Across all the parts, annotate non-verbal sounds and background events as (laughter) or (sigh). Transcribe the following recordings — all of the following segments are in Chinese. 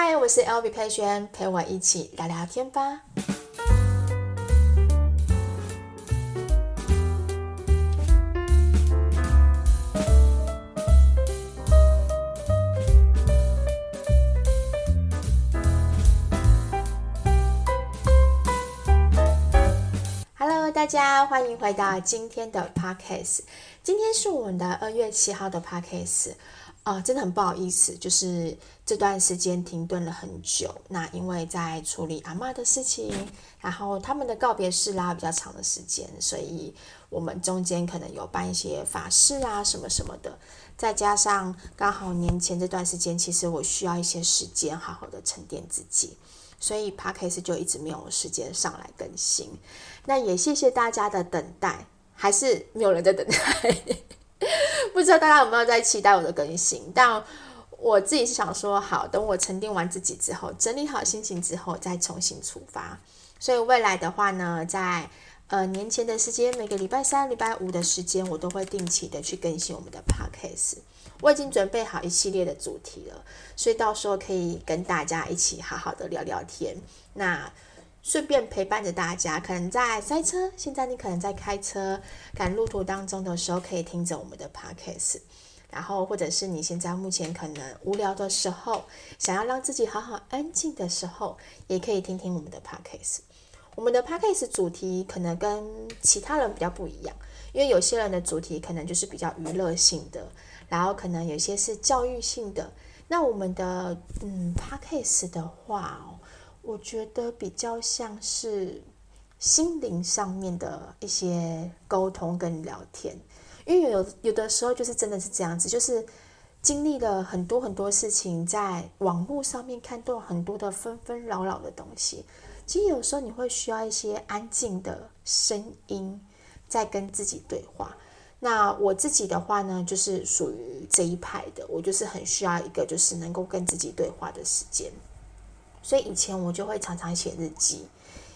嗨，我是 LB 佩萱，陪我一起聊聊天吧。Hello，大家欢迎回到今天的 Podcast。今天是我们的二月七号的 Podcast。啊、真的很不好意思，就是这段时间停顿了很久。那因为在处理阿嬷的事情，然后他们的告别式拉比较长的时间，所以我们中间可能有办一些法事啊什么什么的。再加上刚好年前这段时间，其实我需要一些时间好好的沉淀自己，所以 Podcast 就一直没有时间上来更新。那也谢谢大家的等待，还是没有人在等待。(laughs) 不知道大家有没有在期待我的更新？但我自己是想说，好，等我沉淀完自己之后，整理好心情之后，再重新出发。所以未来的话呢，在呃年前的时间，每个礼拜三、礼拜五的时间，我都会定期的去更新我们的 podcast。我已经准备好一系列的主题了，所以到时候可以跟大家一起好好的聊聊天。那。顺便陪伴着大家，可能在塞车，现在你可能在开车赶路途当中的时候，可以听着我们的 podcast，然后或者是你现在目前可能无聊的时候，想要让自己好好安静的时候，也可以听听我们的 podcast。我们的 podcast 主题可能跟其他人比较不一样，因为有些人的主题可能就是比较娱乐性的，然后可能有些是教育性的。那我们的嗯 podcast 的话。我觉得比较像是心灵上面的一些沟通跟聊天，因为有有的时候就是真的是这样子，就是经历了很多很多事情，在网络上面看到很多的纷纷扰扰的东西，其实有时候你会需要一些安静的声音在跟自己对话。那我自己的话呢，就是属于这一派的，我就是很需要一个就是能够跟自己对话的时间。所以以前我就会常常写日记，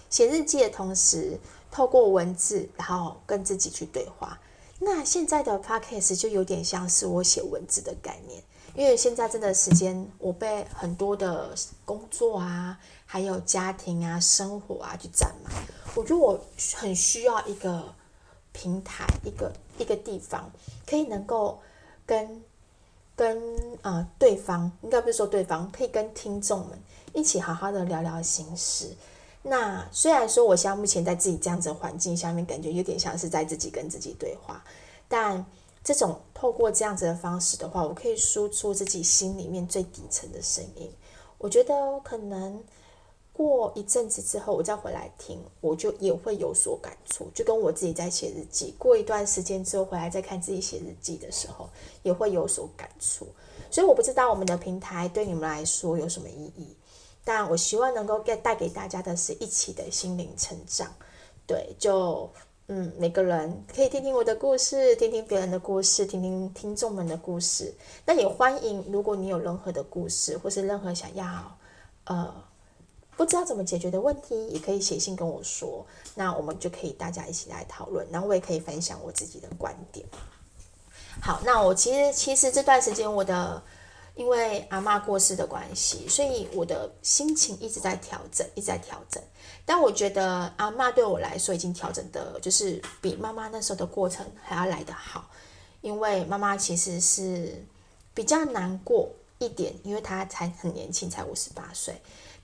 写日记的同时，透过文字，然后跟自己去对话。那现在的 podcast 就有点像是我写文字的概念，因为现在真的时间我被很多的工作啊，还有家庭啊、生活啊去占满，我觉得我很需要一个平台，一个一个地方，可以能够跟跟啊对方，应该不是说对方，可以跟听众们。一起好好的聊聊心事。那虽然说我现在目前在自己这样子的环境下面，感觉有点像是在自己跟自己对话，但这种透过这样子的方式的话，我可以输出自己心里面最底层的声音。我觉得可能过一阵子之后，我再回来听，我就也会有所感触。就跟我自己在写日记，过一段时间之后回来再看自己写日记的时候，也会有所感触。所以我不知道我们的平台对你们来说有什么意义。但我希望能够给带给大家的是一起的心灵成长，对，就嗯，每个人可以听听我的故事，听听别人的故事，听听听众们的故事。那也欢迎，如果你有任何的故事，或是任何想要呃不知道怎么解决的问题，也可以写信跟我说，那我们就可以大家一起来讨论，然后我也可以分享我自己的观点。好，那我其实其实这段时间我的。因为阿嬷过世的关系，所以我的心情一直在调整，一直在调整。但我觉得阿嬷对我来说已经调整的，就是比妈妈那时候的过程还要来得好。因为妈妈其实是比较难过一点，因为她才很年轻，才五十八岁。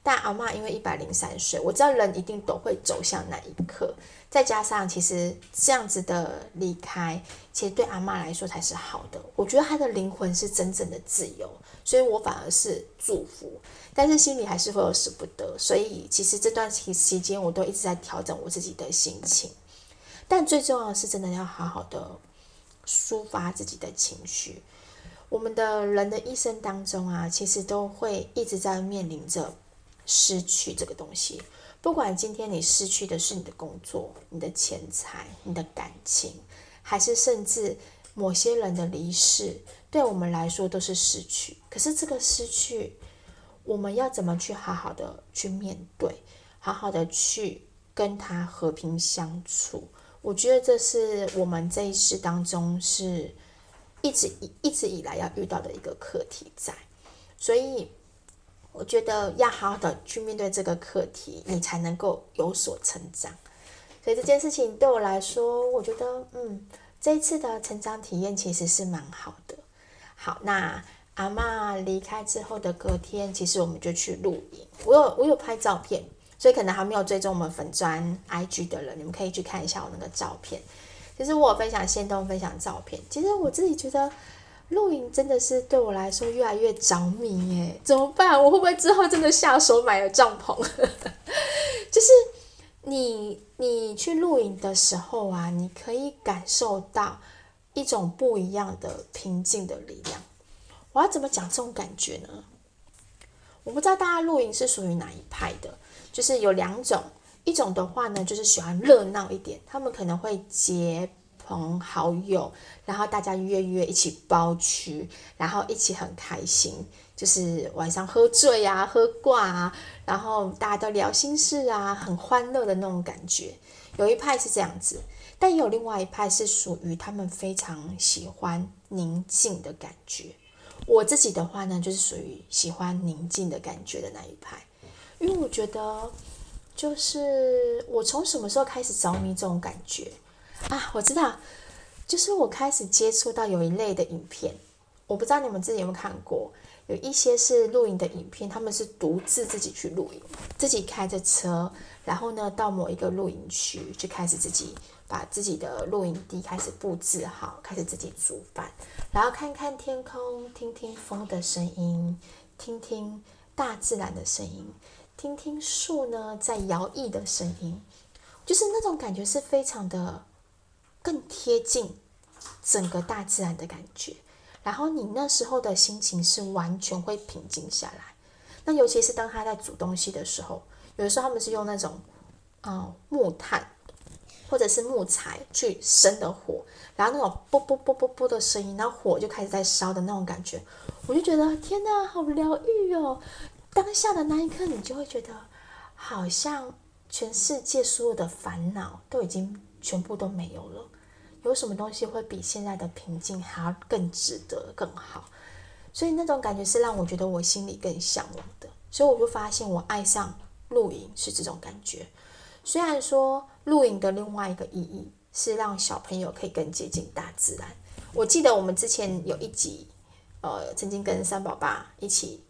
但阿嬷因为一百零三岁，我知道人一定都会走向那一刻。再加上其实这样子的离开，其实对阿嬷来说才是好的。我觉得她的灵魂是真正的自由，所以我反而是祝福。但是心里还是会有舍不得，所以其实这段期期间我都一直在调整我自己的心情。但最重要的是，真的要好好的抒发自己的情绪。我们的人的一生当中啊，其实都会一直在面临着。失去这个东西，不管今天你失去的是你的工作、你的钱财、你的感情，还是甚至某些人的离世，对我们来说都是失去。可是这个失去，我们要怎么去好好的去面对，好好的去跟他和平相处？我觉得这是我们这一世当中是一直一一直以来要遇到的一个课题在，所以。我觉得要好好的去面对这个课题，你才能够有所成长。所以这件事情对我来说，我觉得，嗯，这一次的成长体验其实是蛮好的。好，那阿嬷离开之后的隔天，其实我们就去露营。我有我有拍照片，所以可能还没有追踪我们粉砖 IG 的人，你们可以去看一下我那个照片。其实我有分享先动，分享照片。其实我自己觉得露营真的是对我来说越来越着迷耶，怎么办？我会不会之后真的下手买了帐篷？(laughs) 就是你你去露营的时候啊，你可以感受到一种不一样的平静的力量。我要怎么讲这种感觉呢？我不知道大家露营是属于哪一派的，就是有两种。一种的话呢，就是喜欢热闹一点，他们可能会结朋好友，然后大家约约一起包区，然后一起很开心，就是晚上喝醉啊、喝挂啊，然后大家都聊心事啊，很欢乐的那种感觉。有一派是这样子，但也有另外一派是属于他们非常喜欢宁静的感觉。我自己的话呢，就是属于喜欢宁静的感觉的那一派，因为我觉得。就是我从什么时候开始着迷这种感觉啊？我知道，就是我开始接触到有一类的影片，我不知道你们自己有没有看过，有一些是露营的影片，他们是独自自己去露营，自己开着车，然后呢到某一个露营区，就开始自己把自己的露营地开始布置好，开始自己煮饭，然后看看天空，听听风的声音，听听大自然的声音。听听树呢在摇曳的声音，就是那种感觉是非常的更贴近整个大自然的感觉。然后你那时候的心情是完全会平静下来。那尤其是当他在煮东西的时候，有的时候他们是用那种啊、木炭或者是木材去生的火，然后那种啵啵啵啵啵的声音，然后火就开始在烧的那种感觉，我就觉得天哪，好疗愈哦。当下的那一刻，你就会觉得好像全世界所有的烦恼都已经全部都没有了。有什么东西会比现在的平静还要更值得、更好？所以那种感觉是让我觉得我心里更向往的。所以我就发现，我爱上露营是这种感觉。虽然说露营的另外一个意义是让小朋友可以更接近大自然。我记得我们之前有一集，呃，曾经跟三宝爸一起。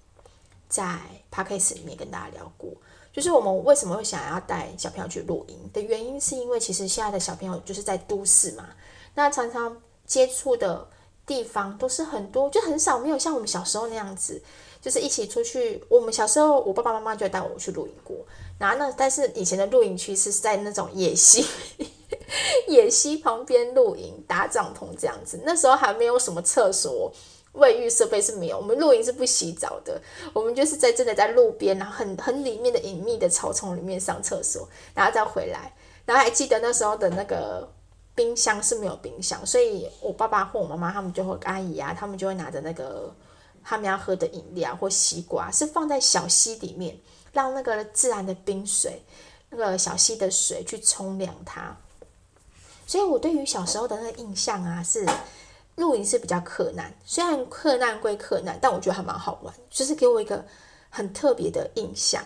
在 Podcast 里面跟大家聊过，就是我们为什么会想要带小朋友去露营的原因，是因为其实现在的小朋友就是在都市嘛，那常常接触的地方都是很多，就很少没有像我们小时候那样子，就是一起出去。我们小时候，我爸爸妈妈就带我去露营过，然后呢，但是以前的露营区是在那种野溪，(laughs) 野溪旁边露营搭帐篷这样子，那时候还没有什么厕所。卫浴设备是没有，我们露营是不洗澡的，我们就是在真的在路边，然后很很里面的隐秘的草丛里面上厕所，然后再回来。然后还记得那时候的那个冰箱是没有冰箱，所以我爸爸或我妈妈他们就会阿姨啊，他们就会拿着那个他们要喝的饮料或西瓜，是放在小溪里面，让那个自然的冰水，那个小溪的水去冲凉它。所以我对于小时候的那个印象啊是。露营是比较克难，虽然克难归克难，但我觉得还蛮好玩，就是给我一个很特别的印象。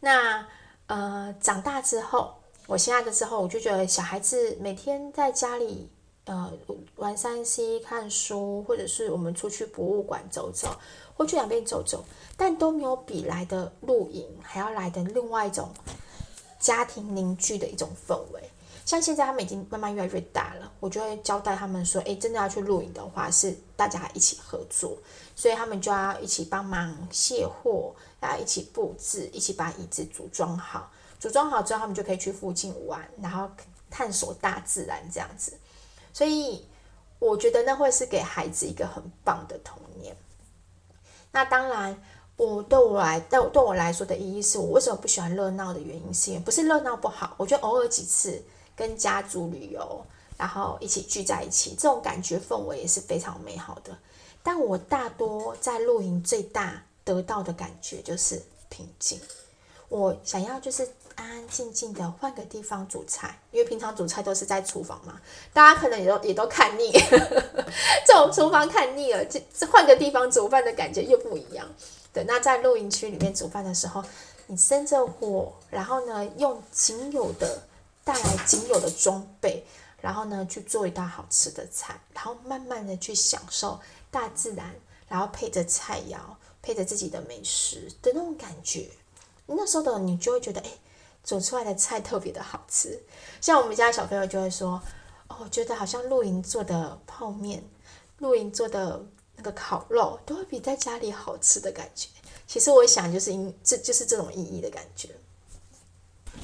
那呃，长大之后，我现在的之后，我就觉得小孩子每天在家里呃玩三 C、看书，或者是我们出去博物馆走走，或去两边走走，但都没有比来的露营还要来的另外一种家庭凝聚的一种氛围。像现在他们已经慢慢越来越大了，我就会交代他们说，诶，真的要去露营的话，是大家一起合作，所以他们就要一起帮忙卸货，啊，一起布置，一起把椅子组装好。组装好之后，他们就可以去附近玩，然后探索大自然这样子。所以我觉得那会是给孩子一个很棒的童年。那当然，我对我来，对对我来说的意义是我为什么不喜欢热闹的原因，是因为不是热闹不好，我觉得偶尔几次。跟家族旅游，然后一起聚在一起，这种感觉氛围也是非常美好的。但我大多在露营最大得到的感觉就是平静。我想要就是安安静静的换个地方煮菜，因为平常煮菜都是在厨房嘛，大家可能也都也都看腻，(laughs) 这种厨房看腻了，这这换个地方煮饭的感觉又不一样。对，那在露营区里面煮饭的时候，你生着火，然后呢，用仅有的带来仅有的装备，然后呢，去做一道好吃的菜，然后慢慢的去享受大自然，然后配着菜肴，配着自己的美食的那种感觉。那时候的你就会觉得，哎，煮出来的菜特别的好吃。像我们家小朋友就会说，哦，觉得好像露营做的泡面，露营做的那个烤肉，都会比在家里好吃的感觉。其实我想，就是因这就是这种意义的感觉。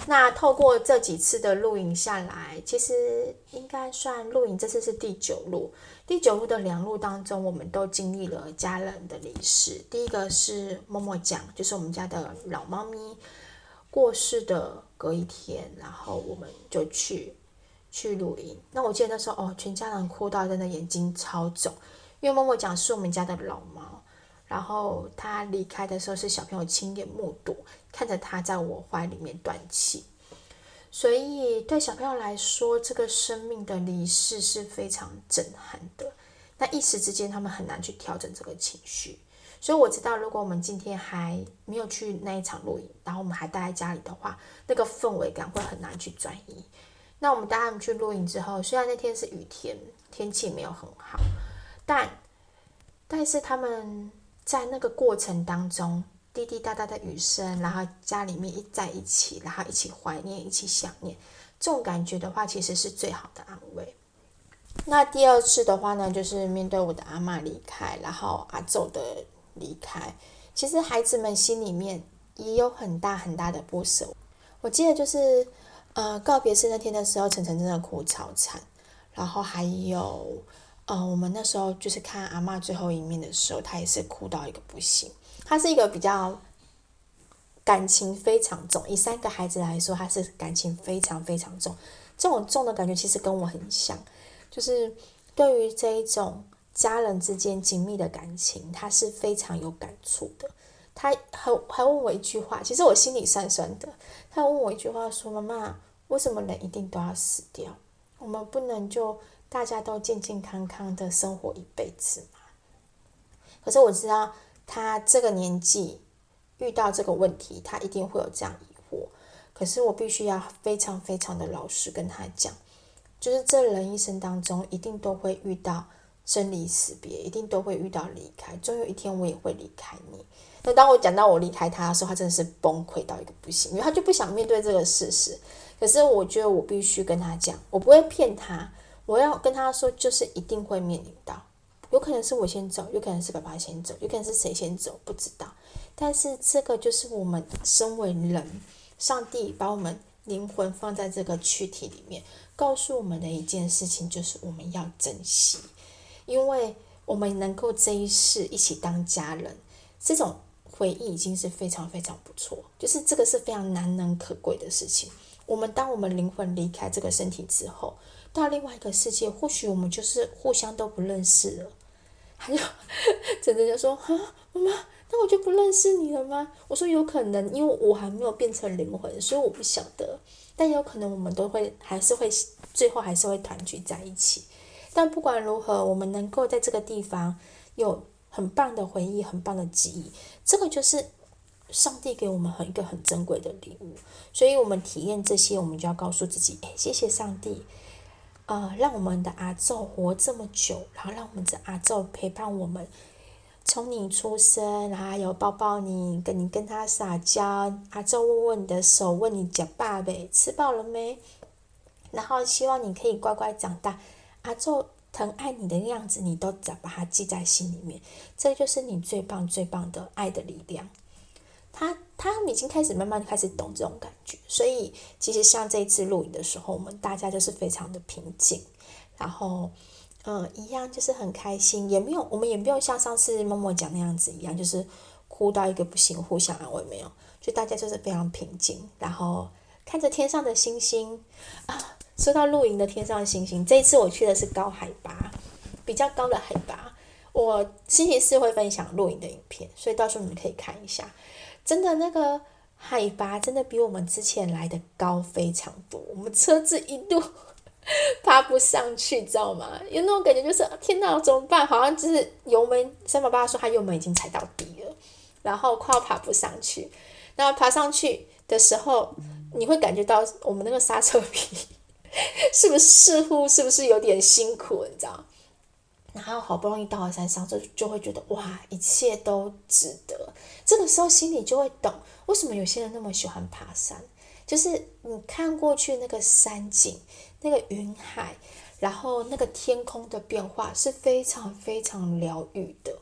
那透过这几次的露营下来，其实应该算露营，这次是第九露。第九露的两露当中，我们都经历了家人的离世。第一个是默默讲，就是我们家的老猫咪过世的隔一天，然后我们就去去露营。那我记得那时候哦，全家人哭到真的眼睛超肿，因为默默讲是我们家的老猫，然后他离开的时候是小朋友亲眼目睹，看着他在我怀里面断气。所以，对小朋友来说，这个生命的离世是非常震撼的。那一时之间，他们很难去调整这个情绪。所以我知道，如果我们今天还没有去那一场露营，然后我们还待在家里的话，那个氛围感会很难去转移。那我们带他们去露营之后，虽然那天是雨天，天气没有很好，但但是他们在那个过程当中。滴滴答答的雨声，然后家里面一在一起，然后一起怀念，一起想念，这种感觉的话，其实是最好的安慰。那第二次的话呢，就是面对我的阿嬷离开，然后阿祖的离开，其实孩子们心里面也有很大很大的不舍。我记得就是呃告别式那天的时候，晨晨真的哭超惨，然后还有呃我们那时候就是看阿嬷最后一面的时候，她也是哭到一个不行。她是一个比较感情非常重，以三个孩子来说，她是感情非常非常重。这种重的感觉其实跟我很像，就是对于这一种家人之间紧密的感情，她是非常有感触的。他还还问我一句话，其实我心里酸酸的。他问我一句话说：“妈妈，为什么人一定都要死掉？我们不能就大家都健健康康的生活一辈子嘛？”可是我知道。他这个年纪遇到这个问题，他一定会有这样疑惑。可是我必须要非常非常的老实跟他讲，就是这人一生当中一定都会遇到生离死别，一定都会遇到离开，总有一天我也会离开你。那当我讲到我离开他的时候，他真的是崩溃到一个不行，因为他就不想面对这个事实。可是我觉得我必须跟他讲，我不会骗他，我要跟他说，就是一定会面临到。有可能是我先走，有可能是爸爸先走，有可能是谁先走，不知道。但是这个就是我们身为人，上帝把我们灵魂放在这个躯体里面，告诉我们的一件事情，就是我们要珍惜，因为我们能够这一世一起当家人，这种回忆已经是非常非常不错，就是这个是非常难能可贵的事情。我们当我们灵魂离开这个身体之后，到另外一个世界，或许我们就是互相都不认识了。他就，真的就说：“哈，妈妈，那我就不认识你了吗？”我说：“有可能，因为我还没有变成灵魂，所以我不晓得。但有可能，我们都会还是会最后还是会团聚在一起。但不管如何，我们能够在这个地方有很棒的回忆、很棒的记忆，这个就是上帝给我们很一个很珍贵的礼物。所以，我们体验这些，我们就要告诉自己：哎，谢谢上帝。”呃，让我们的阿宙活这么久，然后让我们的阿宙陪伴我们，从你出生，然后有抱抱你，跟你跟他撒娇，阿祖握握你的手，问你叫爸呗，吃饱了没？然后希望你可以乖乖长大，阿宙疼爱你的样子，你都只把它记在心里面，这就是你最棒最棒的爱的力量。他他已经开始慢慢开始懂这种感觉，所以其实像这一次录影的时候，我们大家就是非常的平静，然后嗯，一样就是很开心，也没有我们也没有像上次默默讲那样子一样，就是哭到一个不行，互相安慰没有，就大家就是非常平静，然后看着天上的星星啊。说到露营的天上的星星，这一次我去的是高海拔，比较高的海拔，我星期四会分享露营的影片，所以到时候你们可以看一下。真的那个海拔真的比我们之前来的高非常多，我们车子一度 (laughs) 爬不上去，知道吗？有那种感觉，就是天哪，怎么办？好像就是油门，三宝爸说他油门已经踩到底了，然后快要爬不上去。然后爬上去的时候，你会感觉到我们那个刹车皮 (laughs) 是不是似乎是不是有点辛苦，你知道？然后好不容易到了山上，就就会觉得哇，一切都值得。这个时候心里就会懂，为什么有些人那么喜欢爬山，就是你看过去那个山景，那个云海，然后那个天空的变化是非常非常疗愈的。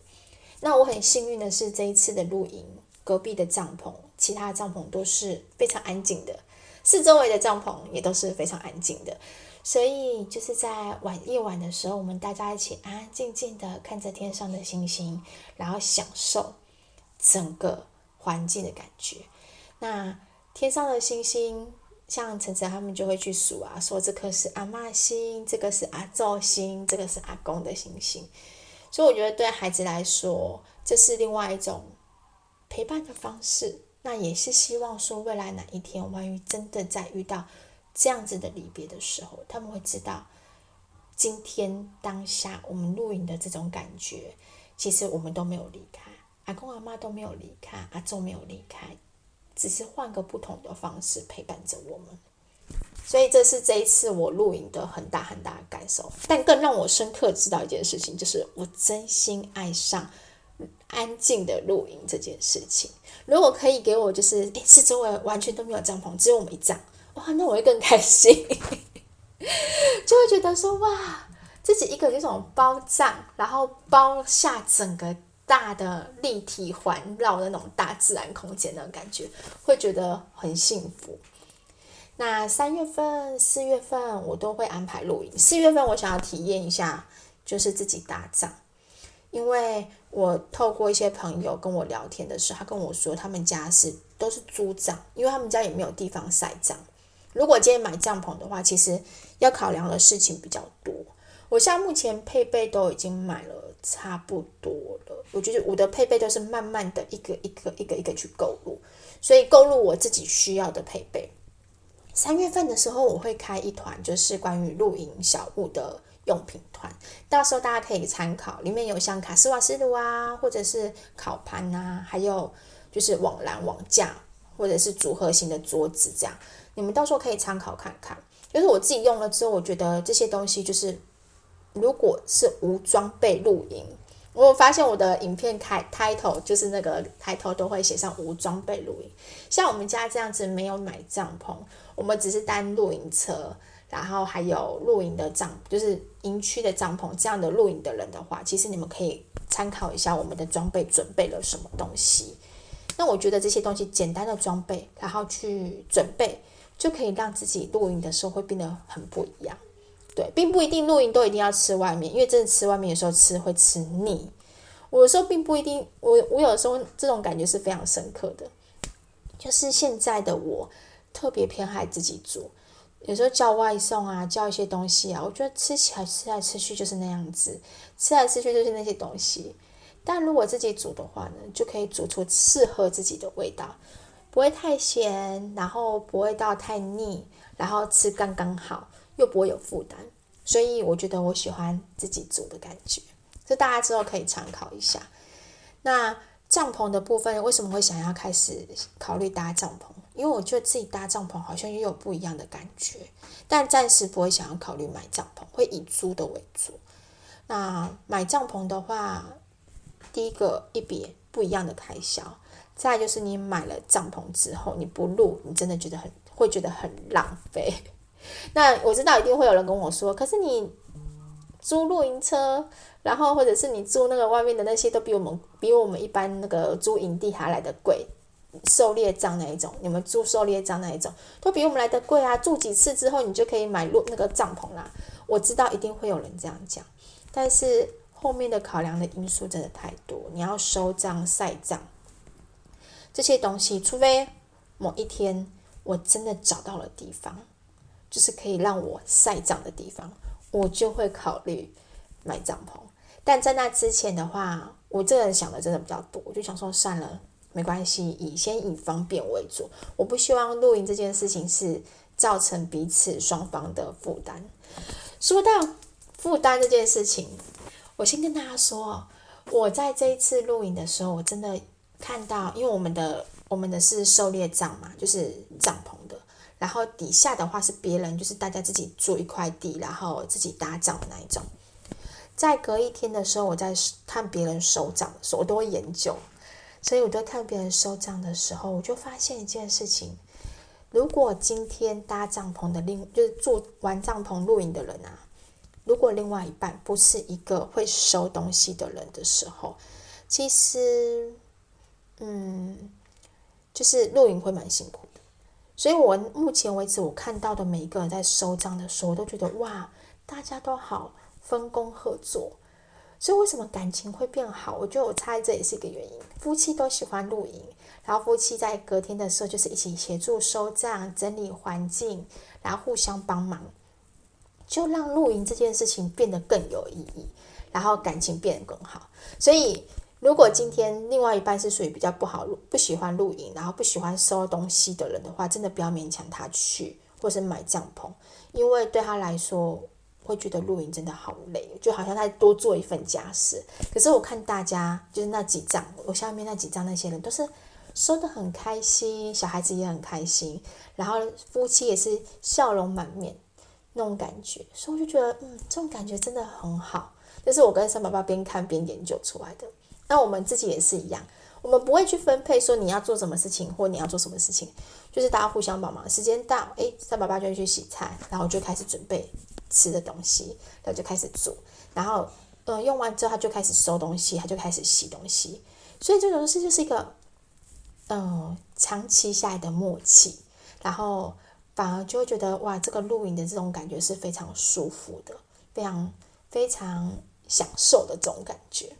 那我很幸运的是，这一次的露营，隔壁的帐篷，其他的帐篷都是非常安静的，四周围的帐篷也都是非常安静的。所以就是在晚夜晚的时候，我们大家一起安安静静的看着天上的星星，然后享受整个环境的感觉。那天上的星星，像晨晨他们就会去数啊，说这颗是阿妈星，这个是阿祖星，这个是阿公的星星。所以我觉得对孩子来说，这是另外一种陪伴的方式。那也是希望说，未来哪一天，万一真的再遇到。这样子的离别的时候，他们会知道，今天当下我们露营的这种感觉，其实我们都没有离开，阿公阿妈都没有离开，阿祖没有离开，只是换个不同的方式陪伴着我们。所以这是这一次我露营的很大很大的感受。但更让我深刻知道一件事情，就是我真心爱上安静的露营这件事情。如果可以给我，就是诶，四周围完全都没有帐篷，只有我们一帐。哇，那我会更开心，就会觉得说哇，自己一个这种包帐，然后包下整个大的立体环绕的那种大自然空间的感觉，会觉得很幸福。那三月份、四月份我都会安排露营。四月份我想要体验一下，就是自己搭帐，因为我透过一些朋友跟我聊天的时候，他跟我说他们家是都是租帐，因为他们家也没有地方晒帐。如果今天买帐篷的话，其实要考量的事情比较多。我现在目前配备都已经买了差不多了，我觉得我的配备都是慢慢的一个一个一个一个去购入，所以购入我自己需要的配备。三月份的时候，我会开一团，就是关于露营小物的用品团，到时候大家可以参考，里面有像卡斯瓦斯炉啊，或者是烤盘啊，还有就是网篮网架，或者是组合型的桌子这样。你们到时候可以参考看看，就是我自己用了之后，我觉得这些东西就是，如果是无装备露营，我发现我的影片开 title 就是那个 title 都会写上无装备露营。像我们家这样子没有买帐篷，我们只是单露营车，然后还有露营的帐，就是营区的帐篷这样的露营的人的话，其实你们可以参考一下我们的装备准备了什么东西。那我觉得这些东西简单的装备，然后去准备。就可以让自己露营的时候会变得很不一样，对，并不一定露营都一定要吃外面，因为真的吃外面有时候吃会吃腻。我有时候并不一定，我我有时候这种感觉是非常深刻的，就是现在的我特别偏爱自己煮，有时候叫外送啊，叫一些东西啊，我觉得吃起来吃来吃去就是那样子，吃来吃去就是那些东西。但如果自己煮的话呢，就可以煮出适合自己的味道。不会太咸，然后不会到太腻，然后吃刚刚好，又不会有负担，所以我觉得我喜欢自己煮的感觉，这大家之后可以参考一下。那帐篷的部分为什么会想要开始考虑搭帐篷？因为我觉得自己搭帐篷好像又有不一样的感觉，但暂时不会想要考虑买帐篷，会以租的为主。那买帐篷的话，第一个一笔不一样的开销。再就是你买了帐篷之后，你不露，你真的觉得很会觉得很浪费。那我知道一定会有人跟我说，可是你租露营车，然后或者是你租那个外面的那些，都比我们比我们一般那个租营地还来得贵。狩猎帐那一种，你们租狩猎帐那一种，都比我们来得贵啊！住几次之后，你就可以买露那个帐篷啦。我知道一定会有人这样讲，但是后面的考量的因素真的太多，你要收帐、晒帐。这些东西，除非某一天我真的找到了地方，就是可以让我晒帐的地方，我就会考虑买帐篷。但在那之前的话，我这个人想的真的比较多，我就想说算了，没关系，以先以方便为主。我不希望露营这件事情是造成彼此双方的负担。说到负担这件事情，我先跟大家说，我在这一次露营的时候，我真的。看到，因为我们的我们的是狩猎帐嘛，就是帐篷的，然后底下的话是别人，就是大家自己租一块地，然后自己搭帐的那一种。在隔一天的时候，我在看别人收帐的时候，我都会研究，所以我在看别人收帐的时候，我就发现一件事情：如果今天搭帐篷的另就是住玩帐篷露营的人啊，如果另外一半不是一个会收东西的人的时候，其实。嗯，就是露营会蛮辛苦的，所以我目前为止我看到的每一个人在收账的时候，我都觉得哇，大家都好分工合作，所以为什么感情会变好？我觉得我猜这也是一个原因。夫妻都喜欢露营，然后夫妻在隔天的时候就是一起协助收账、整理环境，然后互相帮忙，就让露营这件事情变得更有意义，然后感情变得更好，所以。如果今天另外一半是属于比较不好不喜欢露营，然后不喜欢收东西的人的话，真的不要勉强他去，或是买帐篷，因为对他来说会觉得露营真的好累，就好像他多做一份家事。可是我看大家就是那几张，我下面那几张那些人都是收得很开心，小孩子也很开心，然后夫妻也是笑容满面那种感觉，所以我就觉得嗯，这种感觉真的很好。这是我跟三宝爸边看边研究出来的。那我们自己也是一样，我们不会去分配说你要做什么事情或你要做什么事情，就是大家互相帮忙。时间到，诶，三宝爸就去洗菜，然后就开始准备吃的东西，然后就开始煮，然后呃用完之后他就开始收东西，他就开始洗东西。所以这种事就是一个嗯、长期下来的默契，然后反而就会觉得哇，这个露营的这种感觉是非常舒服的，非常非常享受的这种感觉。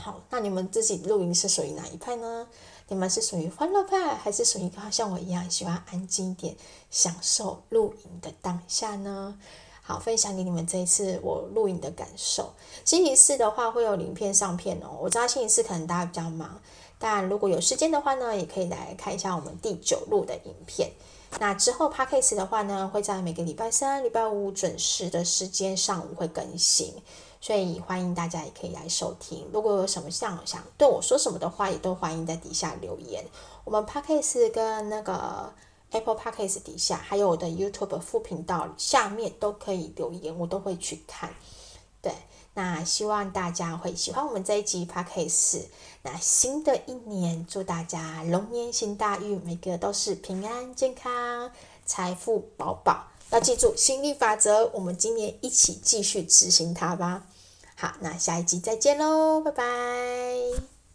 好，那你们自己露营是属于哪一派呢？你们是属于欢乐派，还是属于像我一样喜欢安静一点，享受露营的当下呢？好，分享给你们这一次我露营的感受。星期四的话会有影片上片哦。我知道星期四可能大家比较忙，但如果有时间的话呢，也可以来看一下我们第九露的影片。那之后 Podcast 的话呢，会在每个礼拜三、礼拜五准时的时间上午会更新。所以欢迎大家也可以来收听。如果有什么想想对我说什么的话，也都欢迎在底下留言。我们 Podcast 跟那个 Apple Podcast 底下，还有我的 YouTube 副频道下面都可以留言，我都会去看。对，那希望大家会喜欢我们这一集 Podcast。那新的一年，祝大家龙年行大运，每个都是平安健康、财富饱饱。要记住心律法则，我们今年一起继续执行它吧。好，那下一集再见喽，拜拜。